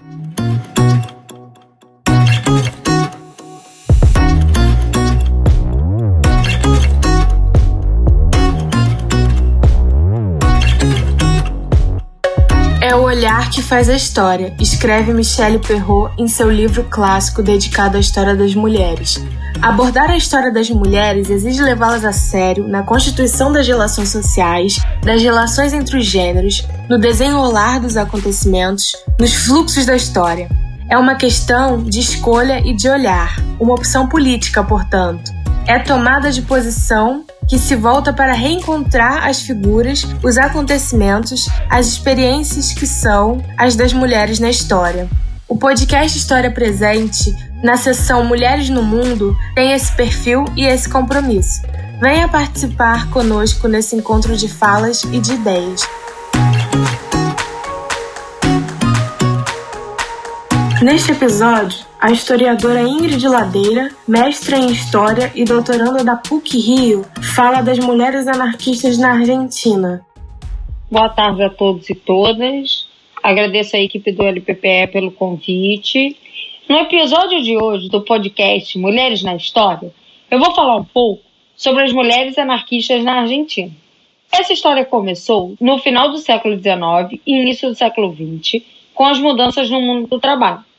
É o olhar que faz a história, escreve Michelle Perrault em seu livro clássico dedicado à história das mulheres. Abordar a história das mulheres exige levá-las a sério na constituição das relações sociais, das relações entre os gêneros, no desenrolar dos acontecimentos, nos fluxos da história. É uma questão de escolha e de olhar, uma opção política, portanto. É tomada de posição que se volta para reencontrar as figuras, os acontecimentos, as experiências que são as das mulheres na história. O podcast História Presente, na seção Mulheres no Mundo, tem esse perfil e esse compromisso. Venha participar conosco nesse encontro de falas e de ideias. Neste episódio, a historiadora Ingrid Ladeira, mestra em História e doutoranda da PUC Rio, fala das mulheres anarquistas na Argentina. Boa tarde a todos e todas. Agradeço a equipe do LPPE pelo convite. No episódio de hoje do podcast Mulheres na História, eu vou falar um pouco sobre as mulheres anarquistas na Argentina. Essa história começou no final do século XIX e início do século XX, com as mudanças no mundo do trabalho.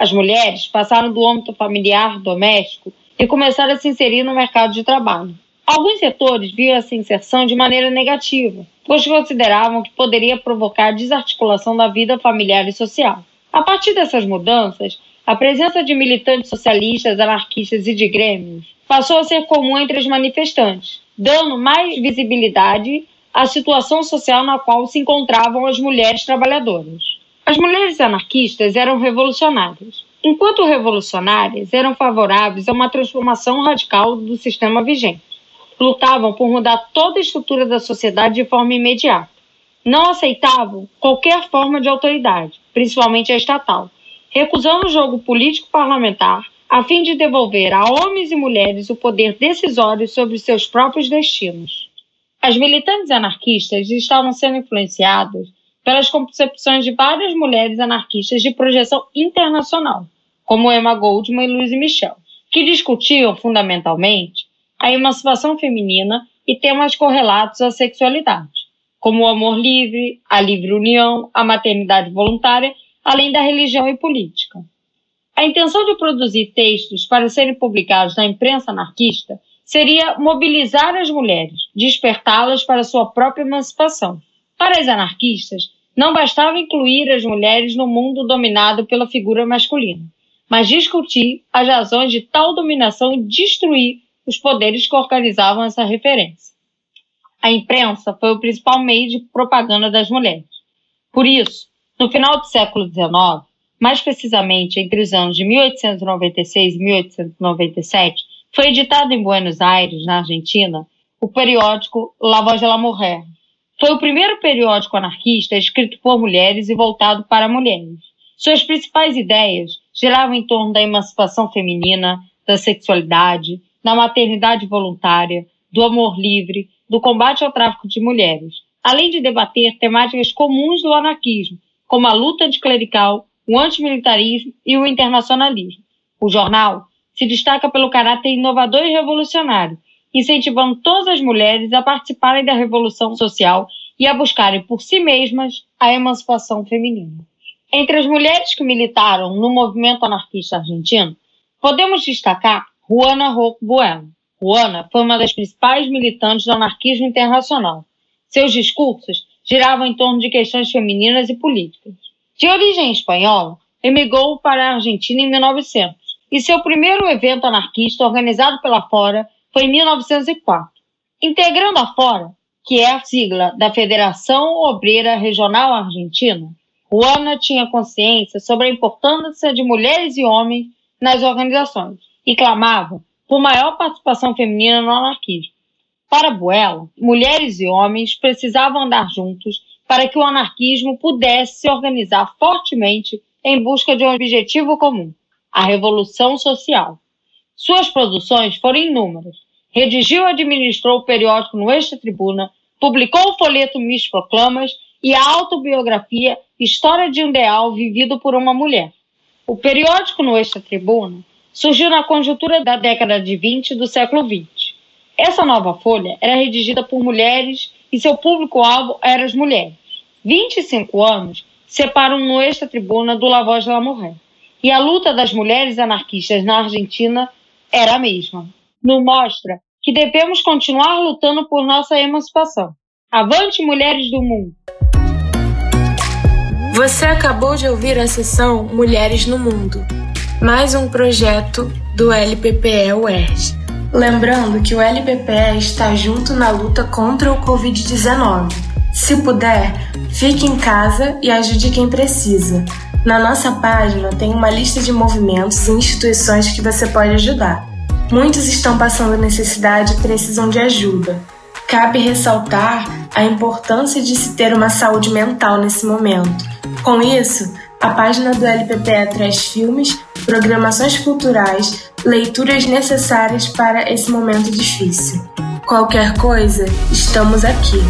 As mulheres passaram do âmbito familiar, doméstico e começaram a se inserir no mercado de trabalho. Alguns setores viam essa inserção de maneira negativa, pois consideravam que poderia provocar desarticulação da vida familiar e social. A partir dessas mudanças, a presença de militantes socialistas, anarquistas e de grêmios passou a ser comum entre os manifestantes, dando mais visibilidade à situação social na qual se encontravam as mulheres trabalhadoras. As mulheres anarquistas eram revolucionárias. Enquanto revolucionárias, eram favoráveis a uma transformação radical do sistema vigente. Lutavam por mudar toda a estrutura da sociedade de forma imediata. Não aceitavam qualquer forma de autoridade, principalmente a estatal, recusando o jogo político-parlamentar a fim de devolver a homens e mulheres o poder decisório sobre seus próprios destinos. As militantes anarquistas estavam sendo influenciadas pelas concepções de várias mulheres anarquistas de projeção internacional, como Emma Goldman e Louise Michel, que discutiam fundamentalmente a emancipação feminina e temas correlatos à sexualidade, como o amor livre, a livre união, a maternidade voluntária, além da religião e política. A intenção de produzir textos para serem publicados na imprensa anarquista seria mobilizar as mulheres, despertá-las para sua própria emancipação para as anarquistas, não bastava incluir as mulheres no mundo dominado pela figura masculina, mas discutir as razões de tal dominação e destruir os poderes que organizavam essa referência. A imprensa foi o principal meio de propaganda das mulheres. Por isso, no final do século XIX, mais precisamente entre os anos de 1896 e 1897, foi editado em Buenos Aires, na Argentina, o periódico La Voz de la Mujer, foi o primeiro periódico anarquista escrito por mulheres e voltado para mulheres. Suas principais ideias giravam em torno da emancipação feminina, da sexualidade, da maternidade voluntária, do amor livre, do combate ao tráfico de mulheres, além de debater temáticas comuns do anarquismo, como a luta anticlerical, o antimilitarismo e o internacionalismo. O jornal se destaca pelo caráter inovador e revolucionário, incentivando todas as mulheres a participarem da revolução social e a buscarem por si mesmas a emancipação feminina. Entre as mulheres que militaram no movimento anarquista argentino, podemos destacar Juana Roque Bueno. Juana foi uma das principais militantes do anarquismo internacional. Seus discursos giravam em torno de questões femininas e políticas. De origem espanhola, emigrou para a Argentina em 1900 e seu primeiro evento anarquista organizado pela Fora foi em 1904. Integrando a Fora, que é a sigla da Federação Obreira Regional Argentina, Juana tinha consciência sobre a importância de mulheres e homens nas organizações e clamava por maior participação feminina no anarquismo. Para Buela, mulheres e homens precisavam andar juntos para que o anarquismo pudesse se organizar fortemente em busca de um objetivo comum, a revolução social. Suas produções foram inúmeras. Redigiu e administrou o periódico no Extra Tribuna, publicou o folheto Mis Proclamas e a autobiografia História de um Ideal Vivido por uma Mulher. O periódico no Extra Tribuna surgiu na conjuntura da década de 20 do século 20. Essa nova folha era redigida por mulheres e seu público-alvo eram as mulheres. 25 anos separam no Extra Tribuna do La Voz de la Mujer. E a luta das mulheres anarquistas na Argentina era a mesma. Nos mostra que devemos continuar lutando por nossa emancipação. Avante, mulheres do mundo! Você acabou de ouvir a sessão Mulheres no Mundo, mais um projeto do LPPE UERJ. Lembrando que o LPPE está junto na luta contra o Covid-19. Se puder, fique em casa e ajude quem precisa. Na nossa página tem uma lista de movimentos e instituições que você pode ajudar. Muitos estão passando necessidade e precisam de ajuda. Cabe ressaltar a importância de se ter uma saúde mental nesse momento. Com isso, a página do LPPE traz filmes, programações culturais, leituras necessárias para esse momento difícil. Qualquer coisa, estamos aqui.